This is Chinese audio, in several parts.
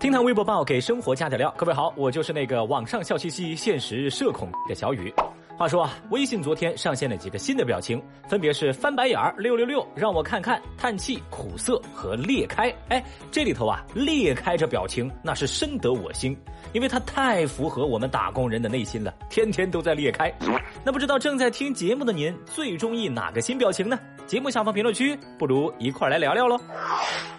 听谈微博报，给生活加点料。各位好，我就是那个网上笑嘻嘻、现实社恐的小雨。话说啊，微信昨天上线了几个新的表情，分别是翻白眼儿、六六六、让我看看、叹气、苦涩和裂开。哎，这里头啊，裂开这表情那是深得我心，因为它太符合我们打工人的内心了，天天都在裂开。那不知道正在听节目的您最中意哪个新表情呢？节目下方评论区，不如一块来聊聊喽。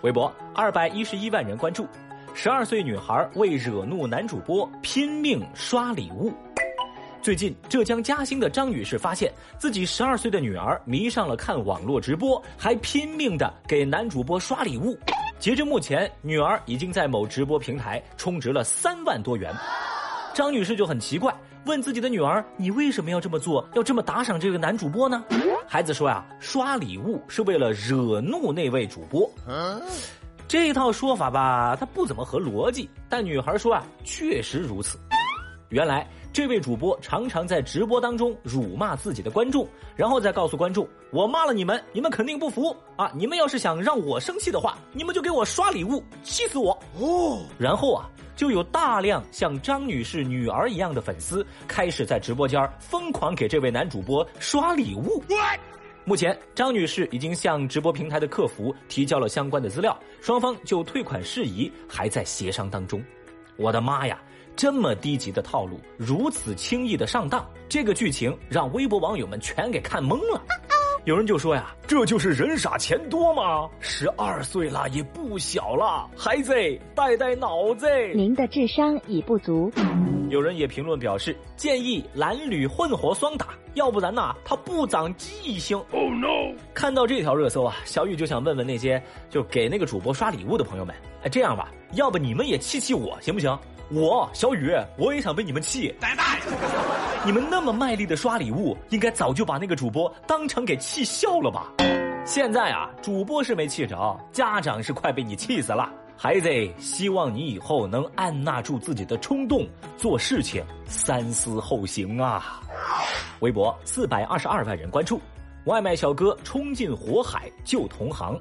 微博二百一十一万人关注。十二岁女孩为惹怒男主播拼命刷礼物。最近，浙江嘉兴的张女士发现自己十二岁的女儿迷上了看网络直播，还拼命的给男主播刷礼物。截至目前，女儿已经在某直播平台充值了三万多元。张女士就很奇怪，问自己的女儿：“你为什么要这么做？要这么打赏这个男主播呢？”孩子说呀：“刷礼物是为了惹怒那位主播。”这套说法吧，它不怎么合逻辑。但女孩说啊，确实如此。原来这位主播常常在直播当中辱骂自己的观众，然后再告诉观众：“我骂了你们，你们肯定不服啊！你们要是想让我生气的话，你们就给我刷礼物，气死我！”哦，然后啊，就有大量像张女士女儿一样的粉丝开始在直播间疯狂给这位男主播刷礼物。目前，张女士已经向直播平台的客服提交了相关的资料，双方就退款事宜还在协商当中。我的妈呀，这么低级的套路，如此轻易的上当，这个剧情让微博网友们全给看懵了。有人就说呀，这就是人傻钱多吗？十二岁了也不小了，孩子带带脑子。您的智商已不足。有人也评论表示，建议男女混合双打，要不然呐，他不长记性。Oh no！看到这条热搜啊，小雨就想问问那些就给那个主播刷礼物的朋友们，哎，这样吧，要不你们也气气我行不行？我小雨，我也想被你们气。大爷！你们那么卖力的刷礼物，应该早就把那个主播当场给气笑了吧？现在啊，主播是没气着，家长是快被你气死了。孩子，希望你以后能按捺住自己的冲动，做事情三思后行啊！微博四百二十二万人关注，外卖小哥冲进火海救同行。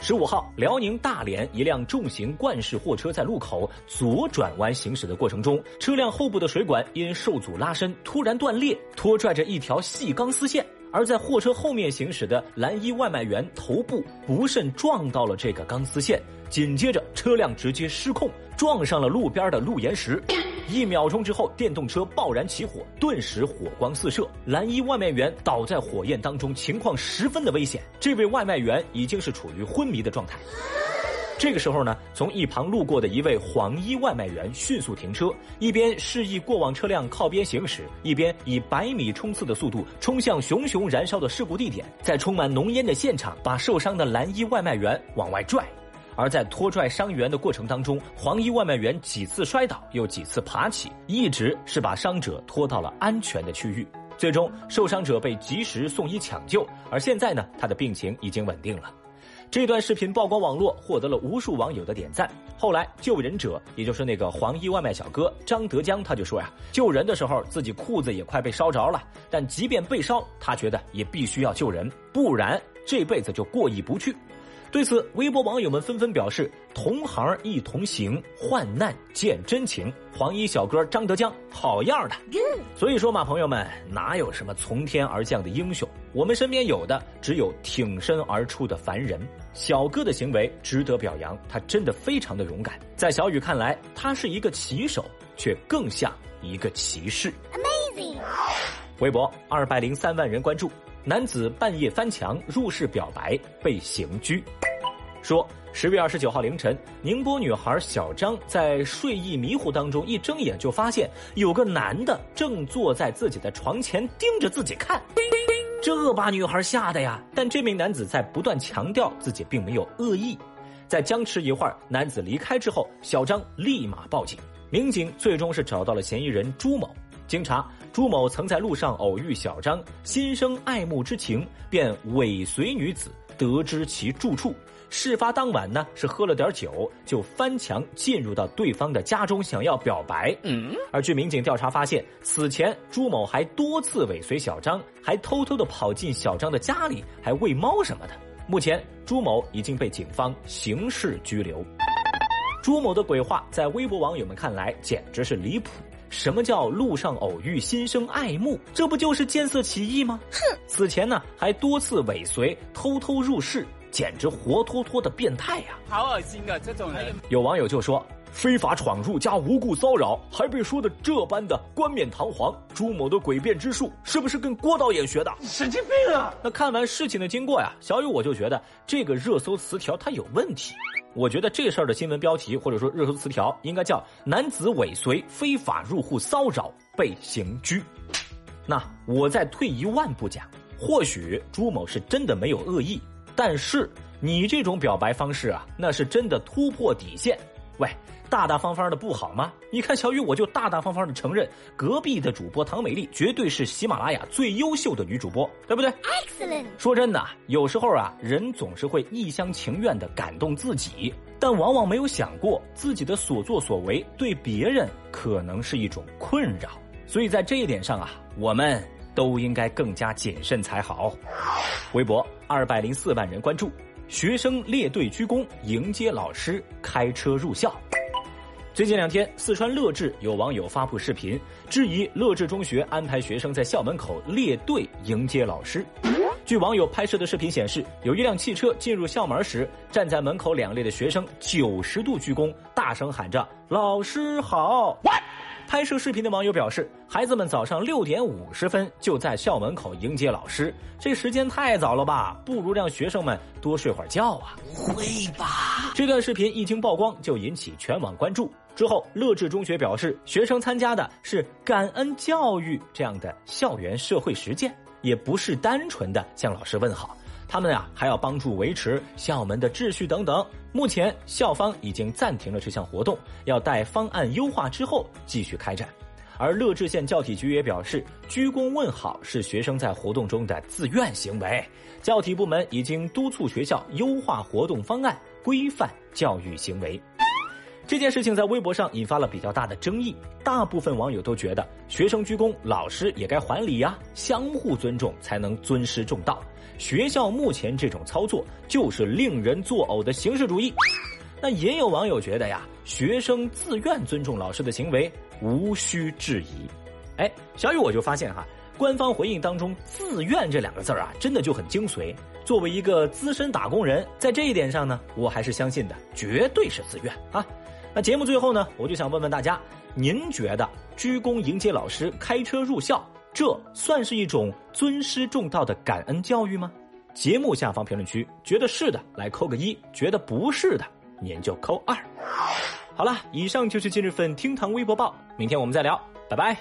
十五号，辽宁大连一辆重型罐式货车在路口左转弯行驶的过程中，车辆后部的水管因受阻拉伸突然断裂，拖拽着一条细钢丝线。而在货车后面行驶的蓝衣外卖员头部不慎撞到了这个钢丝线，紧接着车辆直接失控撞上了路边的路岩石，一秒钟之后，电动车爆燃起火，顿时火光四射，蓝衣外卖员倒在火焰当中，情况十分的危险。这位外卖员已经是处于昏迷的状态。这个时候呢，从一旁路过的一位黄衣外卖员迅速停车，一边示意过往车辆靠边行驶，一边以百米冲刺的速度冲向熊熊燃烧的事故地点，在充满浓烟的现场把受伤的蓝衣外卖员往外拽。而在拖拽伤员的过程当中，黄衣外卖员几次摔倒，又几次爬起，一直是把伤者拖到了安全的区域。最终，受伤者被及时送医抢救，而现在呢，他的病情已经稳定了。这段视频曝光网络，获得了无数网友的点赞。后来救人者，也就是那个黄衣外卖小哥张德江，他就说呀，救人的时候自己裤子也快被烧着了，但即便被烧，他觉得也必须要救人，不然这辈子就过意不去。对此，微博网友们纷纷表示：“同行一同行，患难见真情。”黄衣小哥张德江，好样的！所以说嘛，朋友们，哪有什么从天而降的英雄？我们身边有的只有挺身而出的凡人。小哥的行为值得表扬，他真的非常的勇敢。在小雨看来，他是一个骑手，却更像一个骑士。Amazing！微博二百零三万人关注。男子半夜翻墙入室表白被刑拘，说十月二十九号凌晨，宁波女孩小张在睡意迷糊当中，一睁眼就发现有个男的正坐在自己的床前盯着自己看，这把女孩吓得呀！但这名男子在不断强调自己并没有恶意，在僵持一会儿，男子离开之后，小张立马报警，民警最终是找到了嫌疑人朱某。经查，朱某曾在路上偶遇小张，心生爱慕之情，便尾随女子，得知其住处。事发当晚呢，是喝了点酒，就翻墙进入到对方的家中，想要表白。嗯，而据民警调查发现，此前朱某还多次尾随小张，还偷偷的跑进小张的家里，还喂猫什么的。目前，朱某已经被警方刑事拘留。朱某的鬼话在微博网友们看来简直是离谱。什么叫路上偶遇心生爱慕？这不就是见色起意吗？哼！此前呢还多次尾随、偷偷入室，简直活脱脱的变态呀！好恶心啊！这种人。有网友就说。非法闯入加无故骚扰，还被说的这般的冠冕堂皇。朱某的诡辩之术是不是跟郭导演学的？神经病啊！那看完事情的经过呀，小雨我就觉得这个热搜词条它有问题。我觉得这事儿的新闻标题或者说热搜词条应该叫“男子尾随非法入户骚扰被刑拘”。那我再退一万步讲，或许朱某是真的没有恶意，但是你这种表白方式啊，那是真的突破底线。喂，大大方方的不好吗？你看小雨，我就大大方方的承认，隔壁的主播唐美丽绝对是喜马拉雅最优秀的女主播，对不对？Excellent。说真的，有时候啊，人总是会一厢情愿的感动自己，但往往没有想过自己的所作所为对别人可能是一种困扰。所以在这一点上啊，我们都应该更加谨慎才好。微博二百零四万人关注。学生列队鞠躬迎接老师开车入校。最近两天，四川乐至有网友发布视频，质疑乐至中学安排学生在校门口列队迎接老师。据网友拍摄的视频显示，有一辆汽车进入校门时，站在门口两列的学生九十度鞠躬，大声喊着“老师好”。拍摄视频的网友表示，孩子们早上六点五十分就在校门口迎接老师，这时间太早了吧？不如让学生们多睡会儿觉啊！不会吧？这段视频一经曝光，就引起全网关注。之后，乐至中学表示，学生参加的是感恩教育这样的校园社会实践，也不是单纯的向老师问好。他们呀，还要帮助维持校门的秩序等等。目前校方已经暂停了这项活动，要待方案优化之后继续开展。而乐至县教体局也表示，鞠躬问好是学生在活动中的自愿行为，教体部门已经督促学校优化活动方案，规范教育行为。这件事情在微博上引发了比较大的争议，大部分网友都觉得学生鞠躬，老师也该还礼呀，相互尊重才能尊师重道。学校目前这种操作就是令人作呕的形式主义。那也有网友觉得呀，学生自愿尊重老师的行为无需质疑。哎，小雨我就发现哈，官方回应当中“自愿”这两个字儿啊，真的就很精髓。作为一个资深打工人，在这一点上呢，我还是相信的，绝对是自愿啊。那节目最后呢，我就想问问大家，您觉得鞠躬迎接老师开车入校，这算是一种尊师重道的感恩教育吗？节目下方评论区，觉得是的来扣个一，觉得不是的您就扣二。好了，以上就是今日份厅堂微博报，明天我们再聊，拜拜。